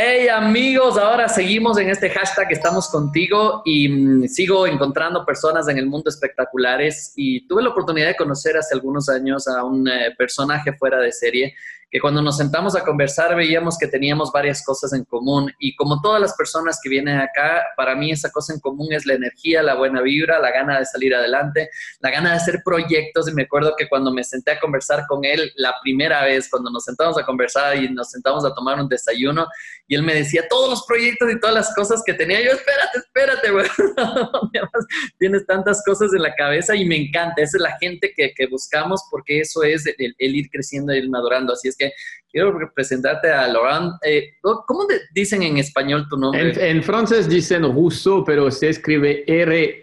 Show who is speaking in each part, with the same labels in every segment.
Speaker 1: Hey amigos, ahora seguimos en este hashtag Estamos contigo y mm, sigo encontrando personas en el mundo espectaculares y tuve la oportunidad de conocer hace algunos años a un eh, personaje fuera de serie que cuando nos sentamos a conversar veíamos que teníamos varias cosas en común. Y como todas las personas que vienen acá, para mí esa cosa en común es la energía, la buena vibra, la gana de salir adelante, la gana de hacer proyectos. Y me acuerdo que cuando me senté a conversar con él la primera vez, cuando nos sentamos a conversar y nos sentamos a tomar un desayuno y él me decía todos los proyectos y todas las cosas que tenía, yo espérate, espérate, tienes tantas cosas en la cabeza y me encanta, esa es la gente que, que buscamos porque eso es el, el ir creciendo y ir madurando, así es que quiero presentarte a Laurent. Eh, ¿Cómo dicen en español tu nombre?
Speaker 2: En, francés dicen Rousseau, pero se escribe R-O-U-S-S-E-A-U.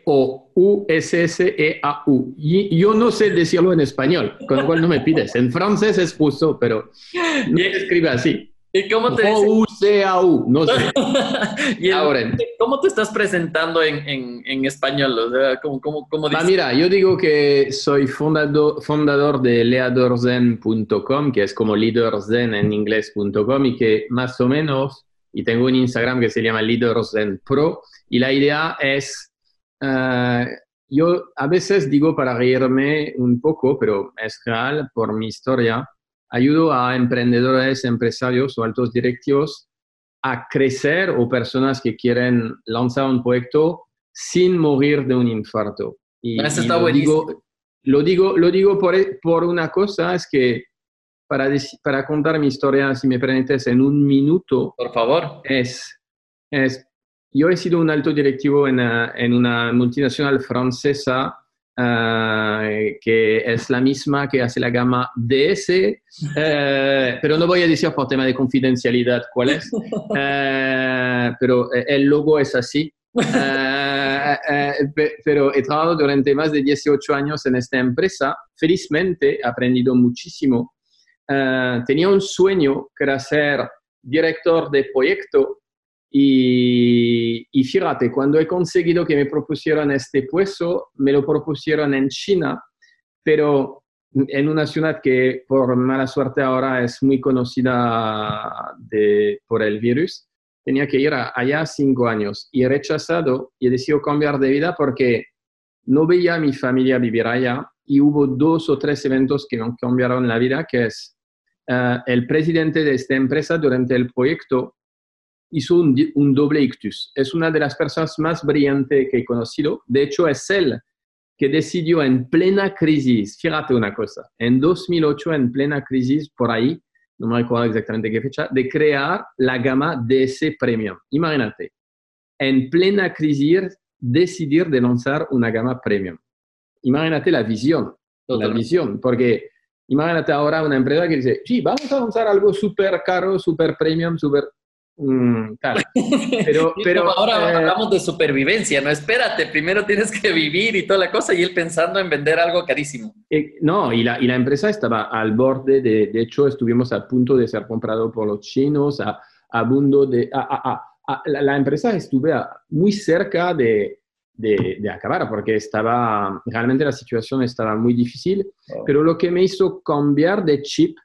Speaker 2: Y yo no sé decirlo en español, con lo cual no me pides. En francés es Rousseau, pero no se escribe así.
Speaker 1: ¿Y cómo te
Speaker 2: U-C-A-U, no sé.
Speaker 1: Ahora, ¿Cómo te estás presentando en, en, en español? O sea, ¿cómo, cómo, cómo
Speaker 2: ah, mira, yo digo que soy fundador, fundador de leadorzen.com, que es como leaderzen en inglés.com, y que más o menos, y tengo un Instagram que se llama Leaderzen Pro, y la idea es, uh, yo a veces digo para reírme un poco, pero es real por mi historia, ayudo a emprendedores, empresarios o altos directivos a crecer o personas que quieren lanzar un proyecto sin morir de un infarto.
Speaker 1: Y, Eso está
Speaker 2: lo,
Speaker 1: buenísimo.
Speaker 2: digo, lo digo, lo digo por, por una cosa, es que para, para contar mi historia, si me permites, en un minuto.
Speaker 1: Por favor.
Speaker 2: Es, es yo he sido un alto directivo en, en una multinacional francesa Uh, que es la misma que hace la gama DS, uh, pero no voy a decir por tema de confidencialidad cuál es, uh, pero el logo es así. pero he trabajado durante más de 18 años en esta empresa. Felizmente he aprendido muchísimo. tenía un sueño que era ser director de proyecto y, fíjate, cuando he conseguido que me propusieran este puesto, me lo propusieron en China, pero en una ciudad que por mala suerte ahora es muy conocida de, por el virus. Tenía que ir allá cinco años y he rechazado y he decidido cambiar de vida porque no veía a mi familia vivir allá y hubo dos o tres eventos que me cambiaron la vida, que es uh, el presidente de esta empresa durante el proyecto hizo un, doble ictus. Es una de las personas más brillantes que he conocido. De hecho, es él que decidió en plena crisis, fíjate una cosa, en 2008, en plena crisis, por ahí, no me recuerdo exactamente qué fecha, de crear la gama DS Premium. Imagínate, en plena crisis, decidir de lanzar una gama Premium. Imagínate la visión, la visión, porque imagínate ahora una empresa que dice, sí, vamos a lanzar algo súper caro, súper premium, súper Mm, claro.
Speaker 1: Pero, pero ahora eh, hablamos de supervivencia, no espérate, primero tienes que vivir y toda la cosa y él pensando en vender algo carísimo.
Speaker 2: Eh, no, y la, y la, empresa estaba al borde, de, de hecho estuvimos a punto de ser comprado por los chinos, a, a de... A, la, la, empresa estuve muy cerca de, de, de, acabar porque estaba, realmente la situación estaba muy difícil, oh. pero lo que me hizo cambiar de chip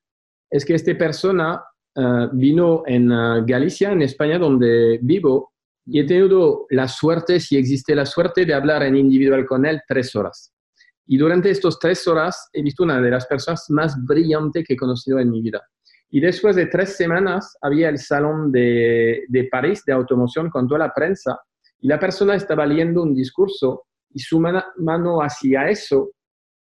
Speaker 2: es que esta persona eh, vino en eh, Galicia, en España, donde vivo, y he tenido la suerte, si existe la suerte, de hablar en individual con él tres horas. Y durante estas tres horas he visto una de las personas más brillantes que he conocido en mi vida. Y después de tres semanas había el salón de, de París de automoción con toda la prensa y la persona estaba leyendo un discurso y su mano hacia eso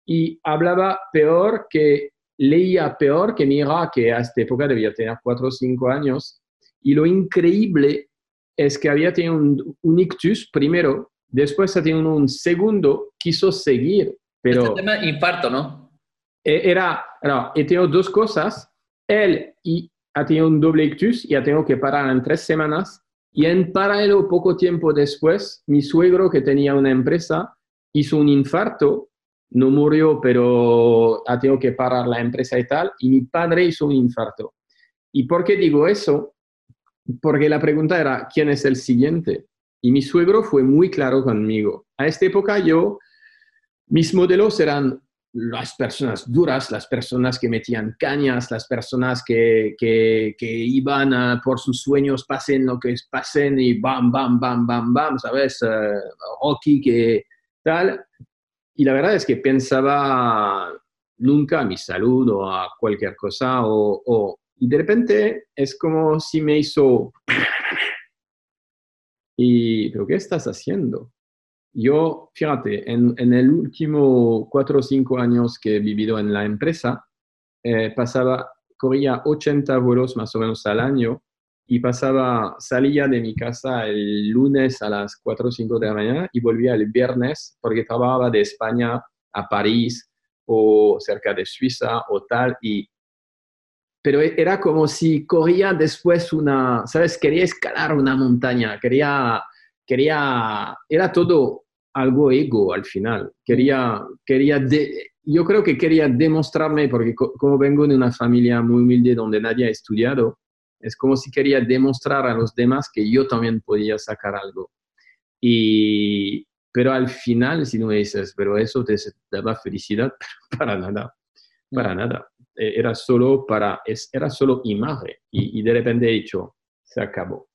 Speaker 2: y hablaba peor que leía peor que Mira, que a esta época debía tener cuatro o cinco años. Y lo increíble es que había tenido un, ictus primero, después ha tenido un segundo, quiso seguir, pero...
Speaker 1: Este tema infarto, ¿no?
Speaker 2: E, era, no, he tenido dos cosas. Él y ha tenido un doble ictus y ha tenido que parar en tres semanas. Y en paralelo, poco tiempo después, mi suegro, que tenía una empresa, hizo un infarto no murió, pero ha tenido que parar la empresa y tal, y mi padre hizo un infarto. ¿Y por qué digo eso? Porque la pregunta era, ¿quién es el siguiente? Y mi suegro fue muy claro conmigo. A esta época yo, mis modelos eran las personas duras, las personas que metían cañas, las personas que, que, iban por sus sueños, pasen lo que pasen y bam, bam, bam, bam, bam, ¿sabes? Uh, que tal. Y la verdad es que pensaba nunca a mi salud o a cualquier cosa, o, y de repente es como si me hizo... Y, ¿pero qué estás haciendo? Yo, fíjate, en, en el último cuatro o cinco años que he vivido en la empresa, eh, pasaba, corría 80 vuelos más o menos al año y pasaba, salía de mi casa el lunes a las 4 o 5 de la mañana y volvía el viernes porque trabajaba de España a París o cerca de Suiza o tal y pero era como si corría después una, ¿sabes? Quería escalar una montaña, quería, quería, era todo algo ego al final. Quería, quería yo creo que quería demostrarme, porque como vengo de una familia muy humilde donde nadie ha estudiado, es como si quería demostrar a los demás que yo también podía sacar algo. Y, pero al final, si no me dices, pero eso te daba felicidad, para nada, para nada. E, era solo para, era solo imagen. Y, y de repente he dicho, se acabó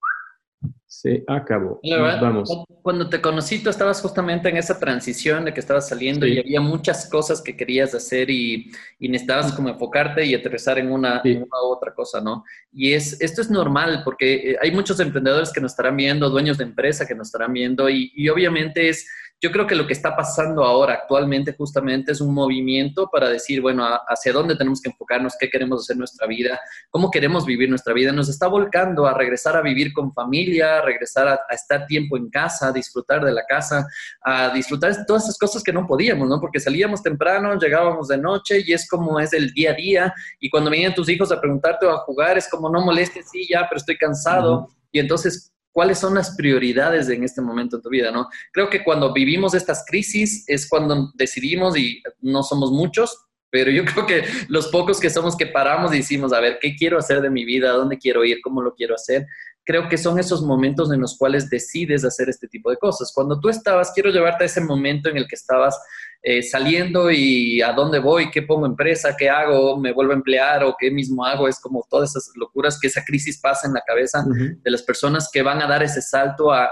Speaker 2: se acabó.
Speaker 1: vamos. Cuando te conocí, tú estabas justamente en esa transición de que estabas saliendo y había muchas cosas que querías hacer y, necesitabas como enfocarte y aterrizar en una, u otra cosa, ¿no? Y es, esto es normal porque eh, hay muchos emprendedores que nos estarán viendo, dueños de empresa que nos estarán viendo y, y obviamente es yo creo que lo que está pasando ahora actualmente justamente es un movimiento para decir, bueno, hacia dónde tenemos que enfocarnos, qué queremos hacer nuestra vida, cómo queremos vivir nuestra vida. Nos está volcando a regresar a vivir con familia, a regresar a, estar tiempo en casa, a disfrutar de la casa, a disfrutar todas esas cosas que no podíamos, ¿no? Porque salíamos temprano, llegábamos de noche y es como es el día a día. Y cuando venían tus hijos a preguntarte o a jugar, es como, no molestes, sí, ya, pero estoy cansado. Y entonces cuáles son las prioridades en este momento de tu vida, ¿no? Creo que cuando vivimos estas crisis es cuando decidimos, y no somos muchos, pero yo creo que los pocos que somos que paramos y decimos, a ver, ¿qué quiero hacer de mi vida? ¿Dónde quiero ir? ¿Cómo lo quiero hacer? Creo que son esos momentos en los cuales decides hacer este tipo de cosas. Cuando tú estabas, quiero llevarte a ese momento en el que estabas eh, saliendo y a dónde voy, qué pongo empresa, qué hago, me vuelvo a emplear o qué mismo hago. Es como todas esas locuras que esa crisis pasa en la cabeza de las personas que van a dar ese salto a,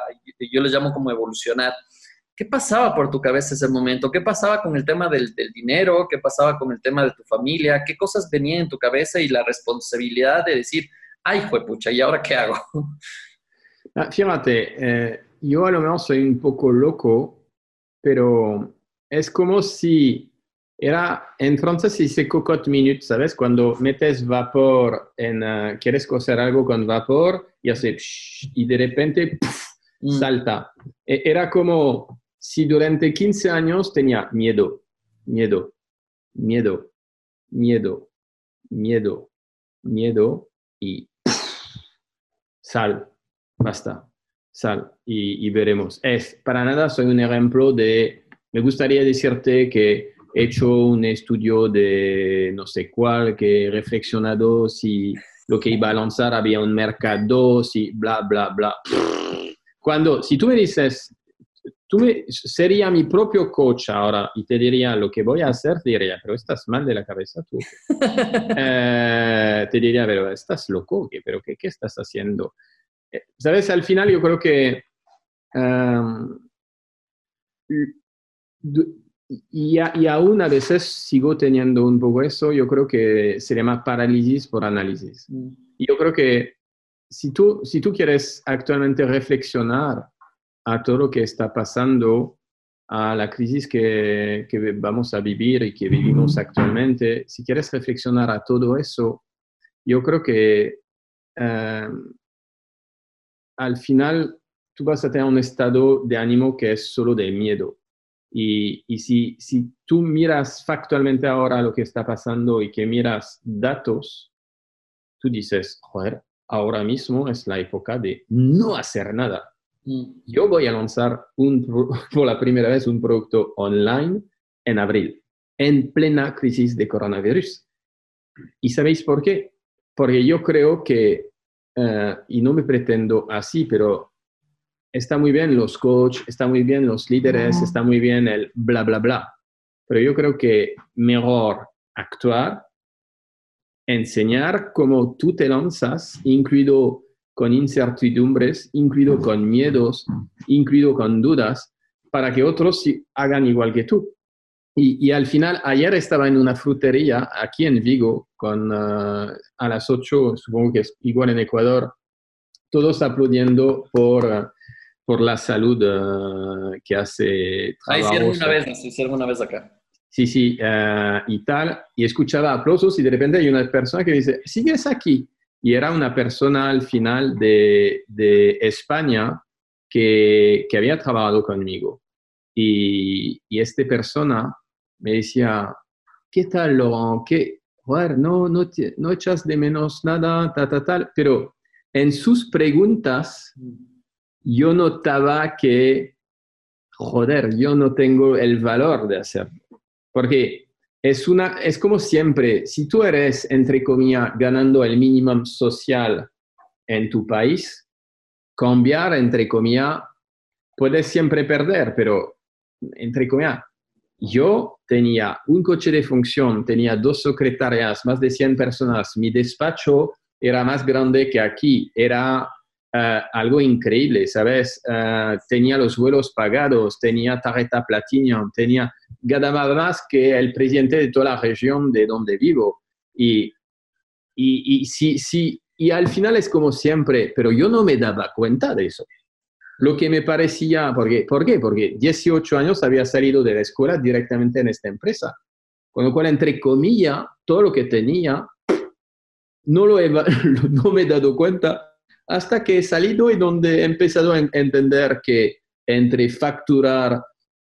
Speaker 1: yo les llamo como evolucionar. ¿Qué pasaba por tu cabeza ese momento? ¿Qué pasaba con el tema del, dinero? ¿Qué pasaba con el tema de tu familia? ¿Qué cosas venían en tu cabeza y la responsabilidad de decir, ay, fue pucha, ¿y ahora qué hago?
Speaker 2: Ah, fíjate, eh, yo a lo mejor soy un poco loco, pero es como si era, en francés se dice cocotte minute, ¿sabes? Cuando metes vapor en, uh, quieres cocer algo con vapor y hace y de repente mm. salta. E, era como si durante 15 años tenía miedo, miedo, miedo, miedo, miedo, miedo y sal, basta, sal y, veremos. Es, para nada soy un ejemplo de me gustaría decirte que he hecho un estudio de no sé cuál, que he reflexionado si lo que iba a lanzar había un mercado, si bla, bla, bla. Cuando, si tú me dices, tú me, sería mi propio coach ahora y te diría lo que voy a hacer, te diría, pero estás mal de la cabeza tú. Eh, te diría, pero estás loco, pero ¿qué, qué estás haciendo? Eh, Sabes, al final yo creo que um, y, y, aún a veces sigo teniendo un poco eso, yo creo que se llama parálisis por análisis. Mm. Y yo creo que si tú, si tú quieres actualmente reflexionar a todo lo que está pasando, a la crisis que, que vamos a vivir y que vivimos actualmente, si quieres reflexionar a todo eso, yo creo que eh, al final tú vas a tener un estado de ánimo que es solo de miedo. Y, si, si tú miras factualmente ahora lo que está pasando y que miras datos, tú dices, joder, ahora mismo es la época de no hacer nada. Mm. Yo voy a lanzar un, por la primera vez un producto online en abril, en plena crisis de coronavirus. ¿Y sabéis por qué? Porque yo creo que, eh, y no me pretendo así, pero está muy bien los coaches, está muy bien los líderes, está muy bien el bla, bla, bla. pero yo creo que mejor actuar, enseñar cómo tú te lanzas, incluido con incertidumbres, incluido con miedos, incluido con dudas, para que otros hagan igual que tú. Y, al final, ayer estaba en una frutería aquí en Vigo, con, uh, a las 8, supongo que es igual en Ecuador, todos aplaudiendo por, uh, por la salud uh, que hace.
Speaker 1: Ah, hicieron una vez, hicieron una vez acá.
Speaker 2: Sí, sí, y tal. Y escuchaba aplausos y de repente hay una persona que dice, ¿sigues aquí? Y era una persona al final de, de España que, que había trabajado conmigo. Y, y esta persona me decía, ¿qué tal, Laurent? ¿Qué? Joder, no, no, no echas de menos nada, tal, tal, tal. Pero en sus preguntas yo notaba que, joder, yo no tengo el valor de hacerlo. Porque es, una, es como siempre, si tú eres, entre comillas, ganando el mínimo social en tu país, cambiar, entre comillas, puedes siempre perder, pero, entre comillas, yo tenía un coche de función, tenía dos secretarias, más de 100 personas, mi despacho era más grande que aquí, era eh, algo increíble, ¿sabes? Eh, tenía los vuelos pagados, tenía tarjeta Platinum, tenía ganaba más que el presidente de toda la región de donde vivo. Y, y, y, sí, sí, y al final es como siempre, pero yo no me daba cuenta de eso lo que me parecía, porque, ¿por qué? Porque 18 años había salido de la escuela directamente en esta empresa, con lo cual, entre comillas, todo lo que tenía, no, lo he, no me he dado cuenta hasta que he salido y donde he empezado a entender que entre facturar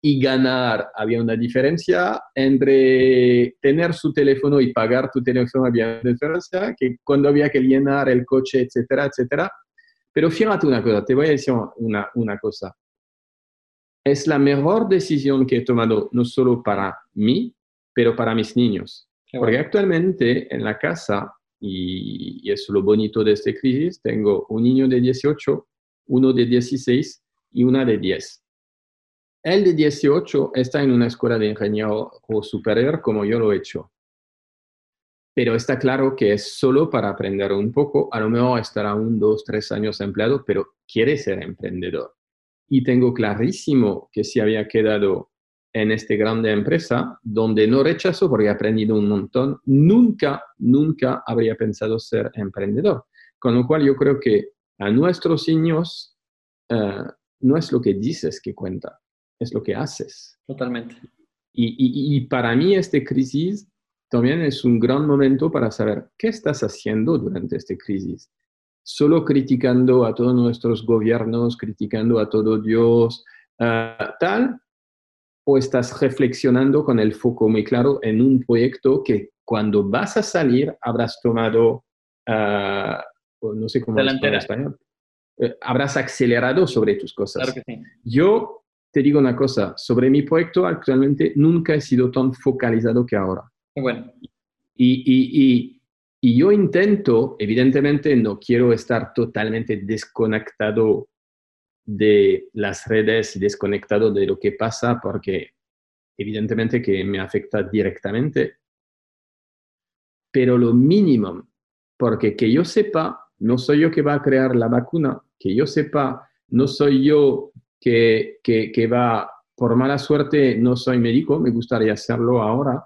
Speaker 2: y ganar había una diferencia, entre tener su teléfono y pagar tu teléfono había una diferencia, que cuando había que llenar el coche, etcétera, etcétera, pero fíjate una cosa, te voy a decir una, una cosa. Es la mejor decisión que he tomado no solo para mí, pero para mis niños. Porque actualmente en la casa, y, es lo bonito de esta crisis, tengo un niño de 18, uno de 16 y una de 10. El de 18 está en una escuela de ingeniero superior como yo lo he hecho pero está claro que es solo para aprender un poco, a lo mejor estará un, dos, tres años empleado, pero quiere ser emprendedor. Y tengo clarísimo que si había quedado en esta grande empresa, donde no rechazo porque he aprendido un montón, nunca, nunca habría pensado ser emprendedor. Con lo cual yo creo que a nuestros niños eh, no es lo que dices que cuenta, es lo que haces.
Speaker 1: Totalmente.
Speaker 2: Y, y, y para mí esta crisis también es un gran momento para saber qué estás haciendo durante esta crisis. Solo criticando a todos nuestros gobiernos, criticando a todo Dios, uh, tal, o estás reflexionando con el foco muy claro en un proyecto que cuando vas a salir habrás tomado, uh, no sé cómo
Speaker 1: en
Speaker 2: español, uh, habrás acelerado sobre tus cosas.
Speaker 1: Claro que sí.
Speaker 2: Yo te digo una cosa, sobre mi proyecto actualmente nunca he sido tan focalizado que ahora.
Speaker 1: Bueno.
Speaker 2: Y, y, y, yo intento, evidentemente no quiero estar totalmente desconectado de las redes y desconectado de lo que pasa porque evidentemente que me afecta directamente, pero lo mínimo, porque que yo sepa, no soy yo que va a crear la vacuna, que yo sepa, no soy yo que, que, que va, por mala suerte, no soy médico, me gustaría hacerlo ahora,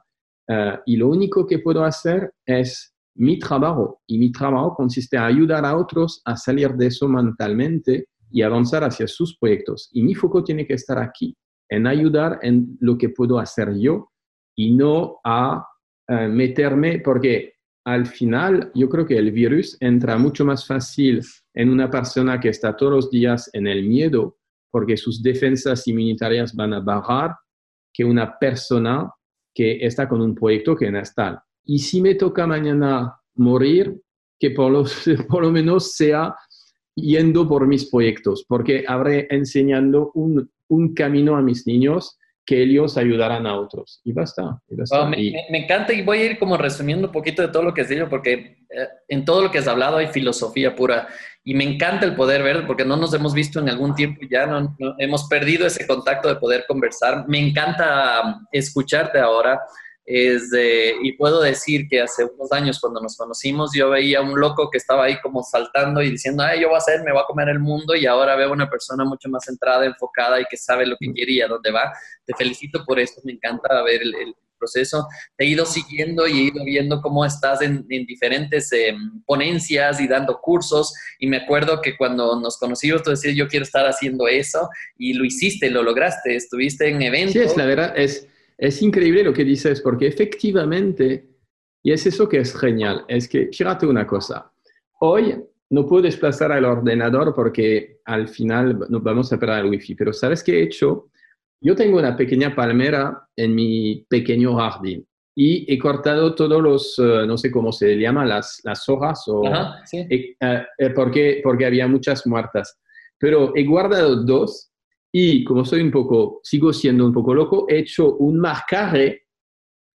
Speaker 2: eh, y lo único que puedo hacer es mi trabajo. Y mi trabajo consiste en ayudar a otros a salir de eso mentalmente y avanzar hacia sus proyectos. Y mi foco tiene que estar aquí, en ayudar en lo que puedo hacer yo y no a eh, meterme, porque al final yo creo que el virus entra mucho más fácil en una persona que está todos los días en el miedo, porque sus defensas inmunitarias van a bajar, que una persona que está con un proyecto que no está. Y si me toca mañana morir, que por lo, por lo menos sea yendo por mis proyectos, porque habré enseñando un, un camino a mis niños que ellos ayudaran a otros. Y basta.
Speaker 1: Me, encanta y voy a ir como resumiendo un poquito de todo lo que has dicho, porque eh, en todo lo que has hablado hay filosofía pura. Y me encanta el poder ver, porque no nos hemos visto en algún tiempo y ya no, hemos perdido ese contacto de poder conversar. Me encanta um, escucharte ahora. Es y puedo decir que hace unos años cuando nos conocimos yo veía un loco que estaba ahí como saltando y diciendo, ay, yo voy a hacer, me voy a comer el mundo y ahora veo una persona mucho más centrada, enfocada y que sabe lo que quiere y a dónde va. Te felicito por esto, me encanta ver el, proceso. Te he ido siguiendo y he ido viendo cómo estás en, diferentes em, ponencias y dando cursos y me acuerdo que cuando nos conocimos tú decías, yo quiero estar haciendo eso y lo hiciste, lo lograste, estuviste en eventos. Sí,
Speaker 2: es la verdad, es es increíble lo que dices, porque efectivamente, y es eso que es genial, es que, fíjate una cosa, hoy no puedo desplazar al ordenador porque al final nos vamos a perder el wifi, pero ¿sabes qué he hecho? Yo tengo una pequeña palmera en mi pequeño jardín y he cortado todos los, eh, no sé cómo se llama, las, las hojas, o, eh, eh, porque, porque había muchas muertas. Pero he guardado dos y como soy un poco, sigo siendo un poco loco, he hecho un marcaje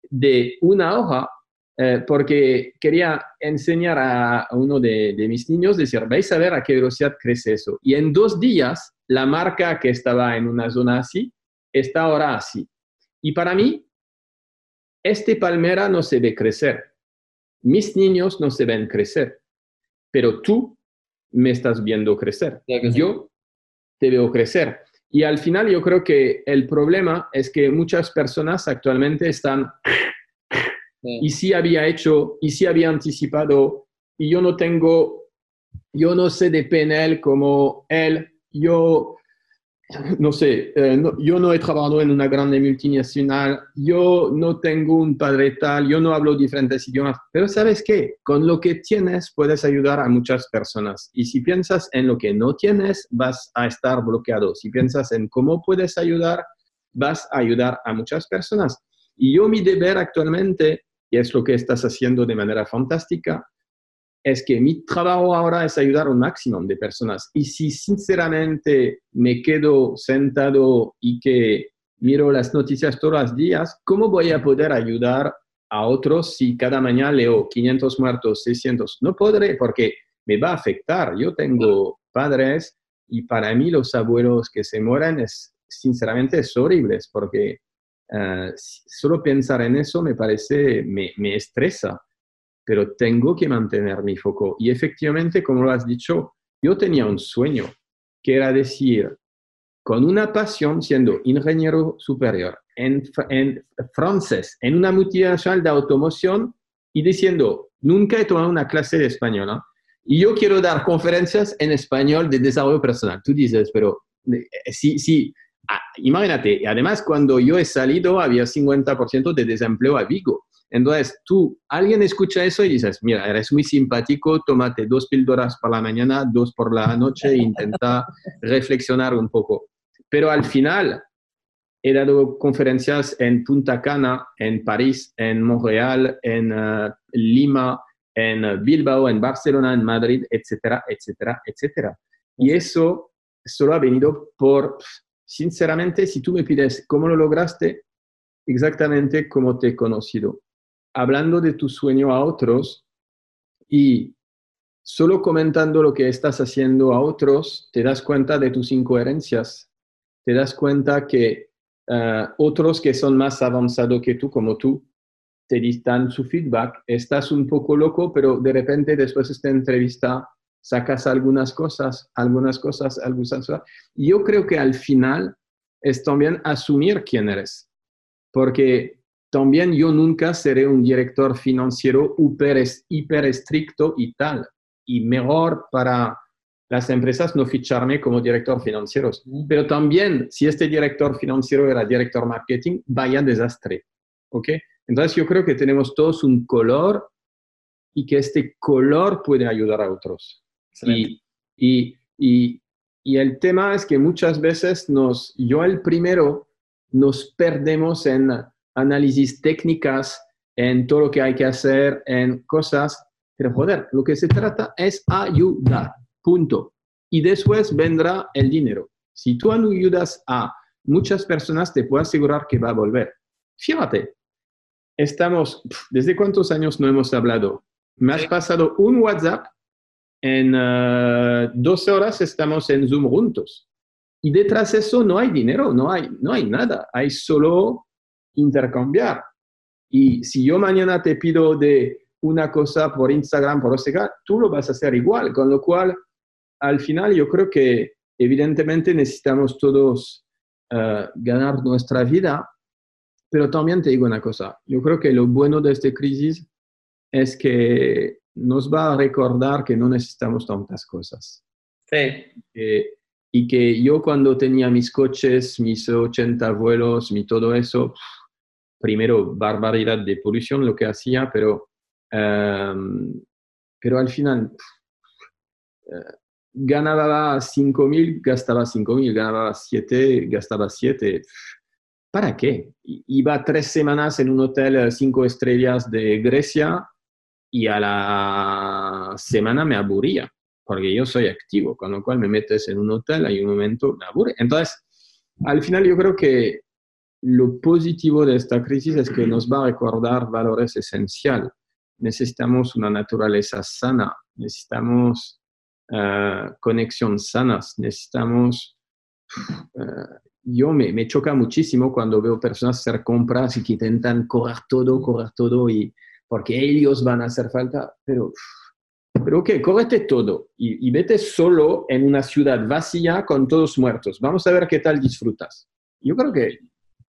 Speaker 2: de una hoja eh, porque quería enseñar a uno de, mis niños, decir, vais a ver a qué velocidad crece eso. Y en dos días, la marca que estaba en una zona así, está ahora así. Y para mí, este palmera no se ve crecer. Mis niños no se ven crecer. Pero tú me estás viendo crecer. Yo te veo crecer. Y al final yo creo que el problema es que muchas personas actualmente están, y si había hecho, y si había anticipado, y yo no tengo, yo no sé de PNL como él, yo no sé, eh, yo no he trabajado en una grande multinacional, yo no tengo un padre tal, yo no hablo diferentes idiomas, pero sabes qué, con lo que tienes puedes ayudar a muchas personas. Y si piensas en lo que no tienes, vas a estar bloqueado. Si piensas en cómo puedes ayudar, vas a ayudar a muchas personas. Y yo mi deber actualmente, y es lo que estás haciendo de manera fantástica, es que mi trabajo ahora es ayudar a un máximo de personas. Y si sinceramente me quedo sentado y que miro las noticias todos los días, ¿cómo voy a poder ayudar a otros si cada mañana leo 500 muertos, 600? No podré porque me va a afectar. Yo tengo padres y para mí los abuelos que se mueren es, sinceramente, es horrible porque uh, solo pensar en eso me parece, me, me estresa pero tengo que mantener mi foco. Y efectivamente, como lo has dicho, yo tenía un sueño, que era decir, con una pasión, siendo ingeniero superior en, en francés, en una multinacional de automoción, y diciendo, nunca he tomado una clase de español, y yo quiero dar conferencias en español de desarrollo personal. Tú dices, pero eh, sí, sí, ah, imagínate, además cuando yo he salido había 50% de desempleo a Vigo. Entonces, tú, alguien escucha eso y dices, mira, eres muy simpático, tómate dos píldoras por la mañana, dos por la noche e intenta reflexionar un poco. Pero al final, he dado conferencias en Punta Cana, en París, en Montreal, en eh, Lima, en Bilbao, en Barcelona, en Madrid, etcétera, etcétera, etcétera. Y eso solo ha venido por, sinceramente, si tú me pides cómo lo lograste, exactamente como te he conocido hablando de tu sueño a otros y solo comentando lo que estás haciendo a otros, te das cuenta de tus incoherencias, te das cuenta que eh, otros que son más avanzados que tú, como tú, te dan su feedback, estás un poco loco, pero de repente después de esta entrevista sacas algunas cosas, algunas cosas, algunas cosas. Yo creo que al final es también asumir quién eres, porque también yo nunca seré un director financiero hiper, hiper estricto y tal. Y mejor para las empresas no ficharme como director financiero. Pero también, si este director financiero era director marketing, vaya desastre. ¿Ok? Entonces yo creo que tenemos todos un color y que este color puede ayudar a otros. Y, y, y, y, el tema es que muchas veces nos, yo el primero, nos perdemos en análisis técnicas, en todo lo que hay que hacer, en cosas. Pero joder, lo que se trata es ayudar, punto. Y después vendrá el dinero. Si tú ayudas a muchas personas te puedo asegurar que va a volver. Fíjate, estamos, ¿desde cuántos años no hemos hablado? Me has pasado un WhatsApp, en 12 horas estamos en Zoom juntos. Y detrás de eso no hay dinero, no hay, no hay nada, hay solo intercambiar. Y si yo mañana te pido de una cosa por Instagram, por OSEGA, tú lo vas a hacer igual, con lo cual al final yo creo que evidentemente necesitamos todos eh, ganar nuestra vida, pero también te digo una cosa, yo creo que lo bueno de esta crisis es que nos va a recordar que no necesitamos tantas cosas.
Speaker 1: Sí.
Speaker 2: Eh, y que yo cuando tenía mis coches, mis 80 vuelos, mi todo eso, primero barbaridad de polución lo que hacía, pero, em, pero al final uh, ganaba 5.000, gastaba 5.000, ganaba 7, gastaba 7. ¿Para qué? Iba tres semanas en un hotel cinco estrellas de Grecia y a la semana me aburría porque yo soy activo, con lo cual me metes en un hotel, hay un momento, me aburre. Entonces, al final yo creo que lo positivo de esta crisis es que nos va a recordar valores esenciales. Necesitamos una naturaleza sana, necesitamos uh, conexiones sanas, necesitamos... Uh, yo me, me, choca muchísimo cuando veo personas hacer compras y que intentan correr todo, correr todo, y porque ellos van a hacer falta, pero pero ok, córrete todo y, vete solo en una ciudad vacía con todos muertos. Vamos a ver qué tal disfrutas. Yo creo que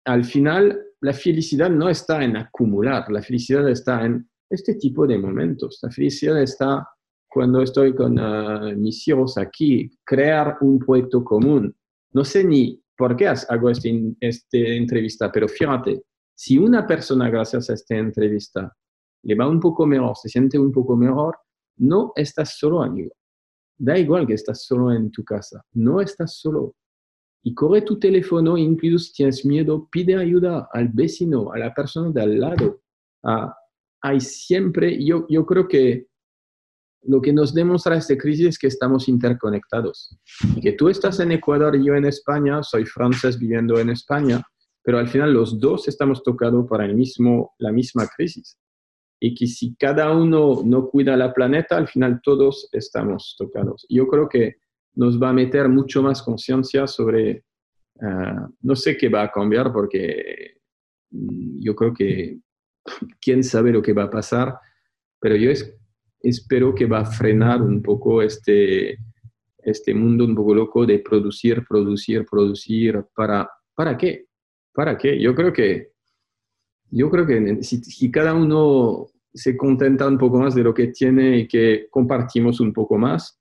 Speaker 2: al final la felicidad no está en acumular, la felicidad está en este tipo de momentos. La felicidad está cuando estoy con ah, mis hijos aquí, crear un proyecto común. No sé ni por qué hago esta este entrevista, pero fíjate, si una persona gracias a esta entrevista le va un poco mejor, se siente un poco mejor, no estás solo, amigo. Da igual que estás solo en tu casa. No estás solo. Y corre tu teléfono, incluso si tienes miedo, pide ayuda al vecino, a la persona de al lado. Ah, hay siempre, yo, yo creo que lo que nos demuestra esta crisis es que estamos interconectados. Y que tú estás en Ecuador yo en España, soy francés viviendo en España, pero al final los dos estamos tocados por el mismo, la misma crisis y que si cada uno no cuida la planeta, al final todos estamos tocados. Yo creo que nos va a meter mucho más conciencia sobre, ah, no sé qué va a cambiar porque mm, yo creo que quién sabe lo que va a pasar, pero yo espero que va a frenar un poco este, este mundo un poco loco de producir, producir, producir. ¿Para, ¿para qué? ¿Para qué? Yo creo que yo creo que si, si, cada uno se contenta un poco más de lo que tiene y que compartimos un poco más.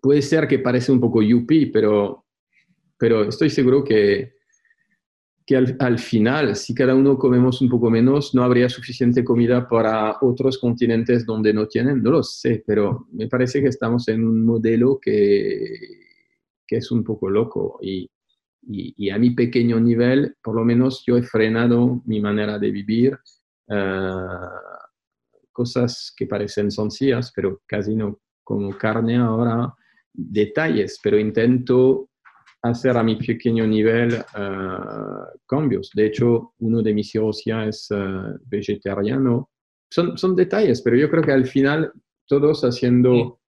Speaker 2: Puede ser que parece un poco yuppie, pero, pero estoy seguro que, que al, final, si cada uno comemos un poco menos, no habría suficiente comida para otros continentes donde no tienen. No lo sé, pero me parece que estamos en un modelo que, que es un poco loco y, y, a mi pequeño nivel, por lo menos yo he frenado mi manera de vivir. Uh, cosas que parecen sencillas, pero casi no, como carne ahora, detalles, pero intento hacer a mi pequeño nivel eh, cambios. De hecho, uno de mis hijos ya es eh, vegetariano. Son, son detalles, pero yo creo que al final todos haciendo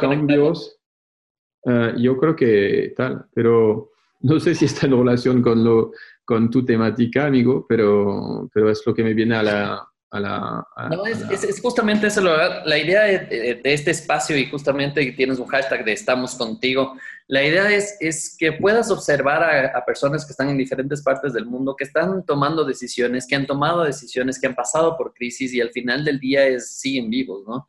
Speaker 2: cambios, uh, yo creo que tal, pero no sé si está en relación con, lo, con tu temática, amigo, pero, pero es lo que me viene a la,
Speaker 1: no, es, justamente eso, la, idea de, este espacio y justamente tienes un hashtag de estamos contigo, la idea es, es que puedas observar a, a, personas que están en diferentes partes del mundo, que están tomando decisiones, que han tomado decisiones, que han pasado por crisis y al final del día es, siguen vivos, ¿no?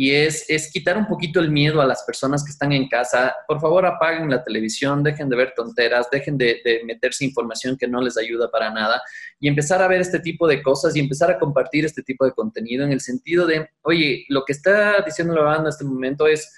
Speaker 1: Y es, es, quitar un poquito el miedo a las personas que están en casa. Por favor, apaguen la televisión, dejen de ver tonteras, dejen de, de, meterse información que no les ayuda para nada y empezar a ver este tipo de cosas y empezar a compartir este tipo de contenido en el sentido de, oye, lo que está diciendo la banda en este momento es,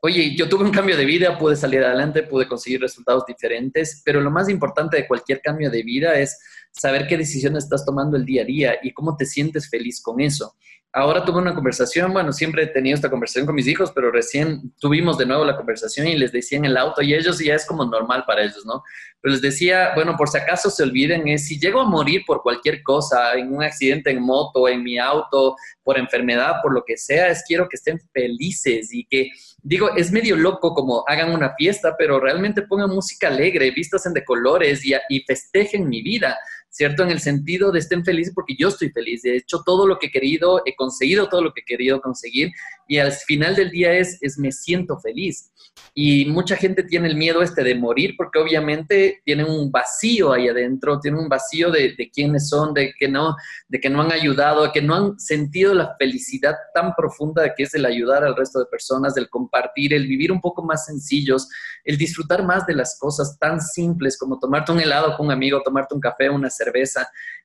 Speaker 1: oye, yo tuve un cambio de vida, pude salir adelante, pude conseguir resultados diferentes, pero lo más importante de cualquier cambio de vida es saber qué decisiones estás tomando el día a día y cómo te sientes feliz con eso. Ahora tuve una conversación, bueno, siempre he tenido esta conversación con mis hijos, pero recién tuvimos de nuevo la conversación y les decía en el auto, y ellos ya es como normal para ellos, ¿no? Pero les decía, bueno, por si acaso se olviden, es si llego a morir por cualquier cosa, en un accidente en moto, en mi auto, por enfermedad, por lo que sea, es quiero que estén felices y que, digo, es medio loco como hagan una fiesta, pero realmente pongan música alegre, vistas en de colores y, y festejen mi vida ¿cierto? En el sentido de estén felices porque yo estoy feliz, he hecho todo lo que he querido, he conseguido todo lo que he querido conseguir y al final del día es, es me siento feliz. Y mucha gente tiene el miedo este de morir porque obviamente tienen un vacío ahí adentro, tienen un vacío de, de quiénes son, de que, no, de que no han ayudado, de que no han sentido la felicidad tan profunda que es el ayudar al resto de personas, del compartir, el vivir un poco más sencillos, el disfrutar más de las cosas tan simples como tomarte un helado con un amigo, tomarte un café, una cerveza,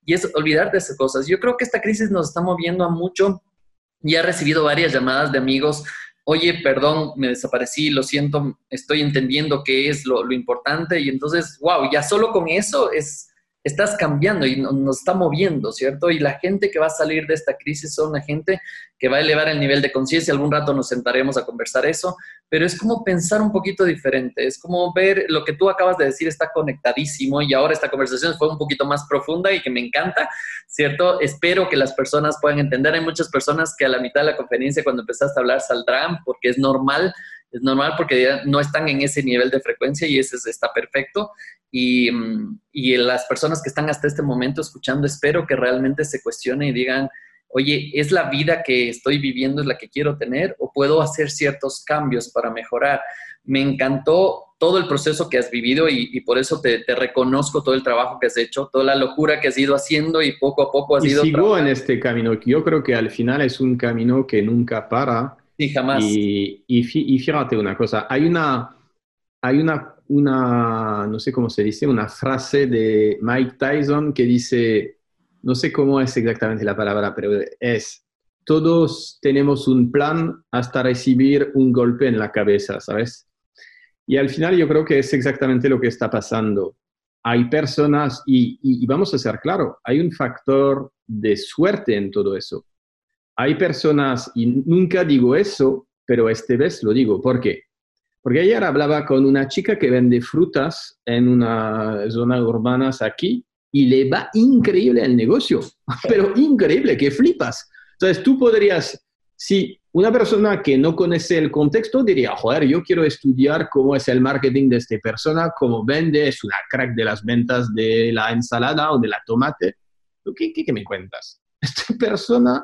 Speaker 1: y es olvidar de esas cosas. Yo creo que esta crisis nos está moviendo a mucho y he recibido varias llamadas de amigos oye, perdón, me desaparecí, lo siento, estoy entendiendo qué es lo, importante y entonces, wow, ya solo con eso es, estás cambiando y nos está moviendo, ¿cierto? Y la gente que va a salir de esta crisis son la gente que va a elevar el nivel de conciencia. Algún rato nos sentaremos a conversar eso, pero es como pensar un poquito diferente, es como ver lo que tú acabas de decir está conectadísimo y ahora esta conversación fue un poquito más profunda y que me encanta, ¿cierto? Espero que las personas puedan entender. Hay muchas personas que a la mitad de la conferencia, cuando empezaste a hablar, saldrán porque es normal es normal porque no están en ese nivel de frecuencia y ese está perfecto. Y, y, las personas que están hasta este momento escuchando, espero que realmente se cuestionen y digan, oye, ¿es la vida que estoy viviendo es la que quiero tener o puedo hacer ciertos cambios para mejorar? Me encantó todo el proceso que has vivido y, por eso te, te, reconozco todo el trabajo que has hecho, toda la locura que has ido haciendo y poco a poco has
Speaker 2: y
Speaker 1: ido...
Speaker 2: Sigo en este camino, yo creo que al final es un camino que nunca para.
Speaker 1: Sí, jamás.
Speaker 2: Y, y, y fíjate una cosa, hay una, hay una, una, no sé cómo se dice, una frase de Mike Tyson que dice, no sé cómo es exactamente la palabra, pero es, todos tenemos un plan hasta recibir un golpe en la cabeza, ¿sabes? Y al final yo creo que es exactamente lo que está pasando. Hay personas, y, vamos a ser claro, hay un factor de suerte en todo eso. Hay personas, y nunca digo eso, pero este vez lo digo. ¿Por qué? Porque ayer hablaba con una chica que vende frutas en una zona urbana aquí y le va increíble el negocio, pero increíble, que flipas. Entonces tú podrías, si una persona que no conoce el contexto diría, joder, yo quiero estudiar cómo es el marketing de esta persona, cómo vende, es una crack de las ventas de la ensalada o de la tomate. ¿Qué, qué, qué me cuentas? Esta persona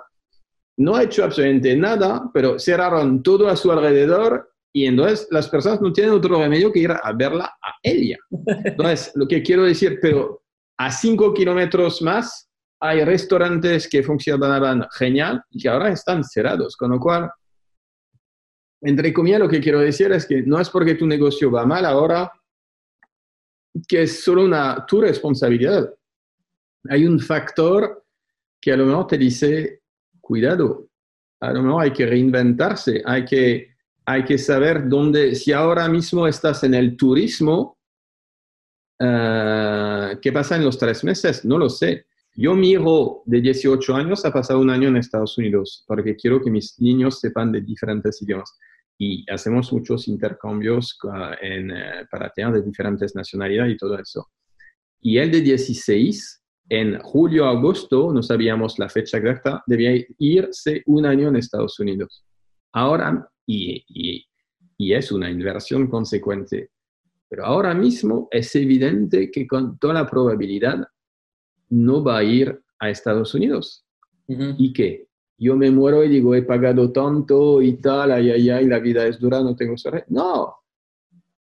Speaker 2: no ha hecho absolutamente nada, pero cerraron todo a su alrededor y entonces las personas no tienen otro remedio que ir a verla a ella. Entonces, lo que quiero decir, pero a cinco kilómetros más hay restaurantes que funcionaban genial y que ahora están cerrados, con lo cual, entre comillas, lo que quiero decir es que no es porque tu negocio va mal ahora que es solo una tu responsabilidad. Hay un factor que a lo mejor te dice, cuidado, a lo mejor hay que reinventarse, hay que, hay que saber dónde, si ahora mismo estás en el turismo, uh, ¿qué pasa en los tres meses? No lo sé. Yo miro de 18 años, ha pasado un año en Estados Unidos, porque quiero que mis niños sepan de diferentes idiomas. Y hacemos muchos intercambios uh, en, uh, para tener de diferentes nacionalidades y todo eso. Y el de 16, en julio, agosto, no sabíamos la fecha exacta, debía irse un año en Estados Unidos. Ahora, y, y, y es una inversión consecuente, pero ahora mismo es evidente que con toda la probabilidad no va a ir a Estados Unidos. Uh -huh. ¿Y qué? Yo me muero y digo, he pagado tanto y tal, ay, ay, ay, la vida es dura, no tengo suerte. No,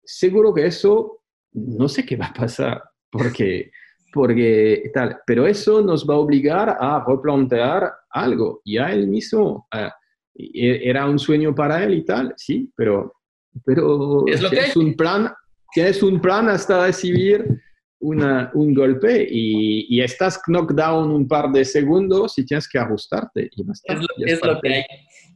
Speaker 2: seguro que eso, no sé qué va a pasar, porque, porque tal, pero eso nos va a obligar a replantear algo. Ya él mismo, uh, era un sueño para él y tal, sí, pero, pero
Speaker 1: es, lo que
Speaker 2: es un plan tienes un plan hasta recibir una, un golpe y, y, estás knocked down un par de segundos y tienes que ajustarte. Y
Speaker 1: es lo, es lo que hay.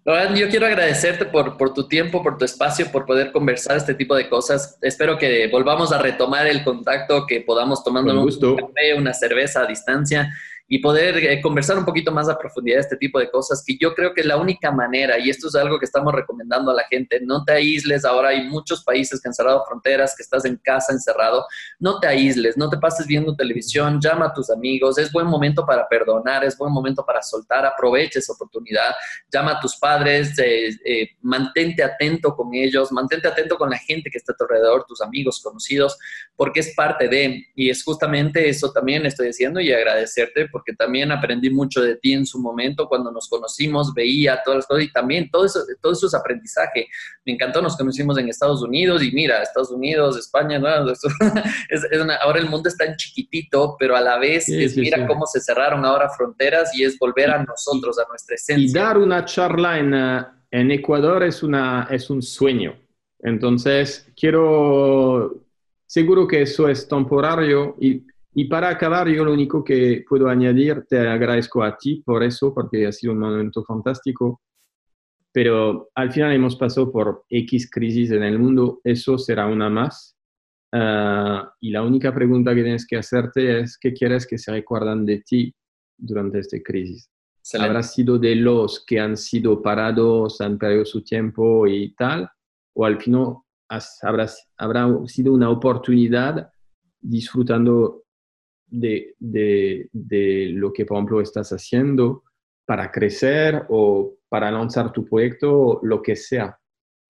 Speaker 1: Yo quiero agradecerte por, por, tu tiempo, por tu espacio, por poder conversar este tipo de cosas. Espero que volvamos a retomar el contacto, que podamos tomar un café, una cerveza a distancia y poder eh, conversar un poquito más a profundidad este tipo de cosas, que yo creo que es la única manera, y esto es algo que estamos recomendando a la gente, no te aísles, ahora hay muchos países que han cerrado fronteras, que estás en casa encerrado, no te aísles, no te pases viendo televisión, llama a tus amigos, es buen momento para perdonar, es buen momento para soltar, aprovecha esa oportunidad, llama a tus padres, eh, eh, mantente atento con ellos, mantente atento con la gente que está a tu alrededor, tus amigos, conocidos, porque es parte de, y es justamente eso también estoy diciendo y agradecerte porque también aprendí mucho de ti en su momento cuando nos conocimos, veía todas las cosas y también todo eso, todo eso es aprendizaje. Me encantó, nos conocimos en Estados Unidos y mira, Estados Unidos, España, ¿no? es, ahora el mundo está en chiquitito, pero a la vez es, mira cómo se cerraron ahora fronteras y es volver a nosotros, a nuestra esencia.
Speaker 2: Y dar una charla en, eh, en Ecuador es, una, es un sueño. Entonces, quiero, seguro que eso es temporario y y para acabar, yo lo único que puedo añadir, te agradezco a ti por eso, porque ha sido un momento fantástico, pero al final hemos pasado por X crisis en el mundo, eso será una más. Ah, y la única pregunta que tienes que hacerte es, ¿qué quieres que se recuerdan de ti durante esta crisis? ¿Habrá sido de los que han sido parados, han perdido su tiempo y tal? ¿O al final habrá, habrá sido una oportunidad disfrutando de, de, de, lo que, por ejemplo, estás haciendo para crecer o para lanzar tu proyecto, lo que sea.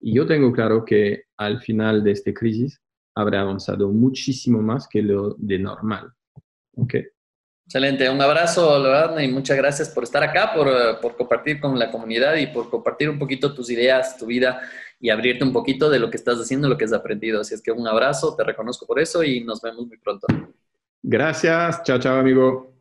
Speaker 2: Y yo tengo claro que al final de esta crisis habrá avanzado muchísimo más que lo de normal. ¿Okay?
Speaker 1: Excelente, un abrazo, verdad, y muchas gracias por estar acá, por, por, compartir con la comunidad y por compartir un poquito tus ideas, tu vida y abrirte un poquito de lo que estás haciendo, lo que has aprendido. Así es que un abrazo, te reconozco por eso y nos vemos muy pronto.
Speaker 2: Gracias. Chao, chao, amigo.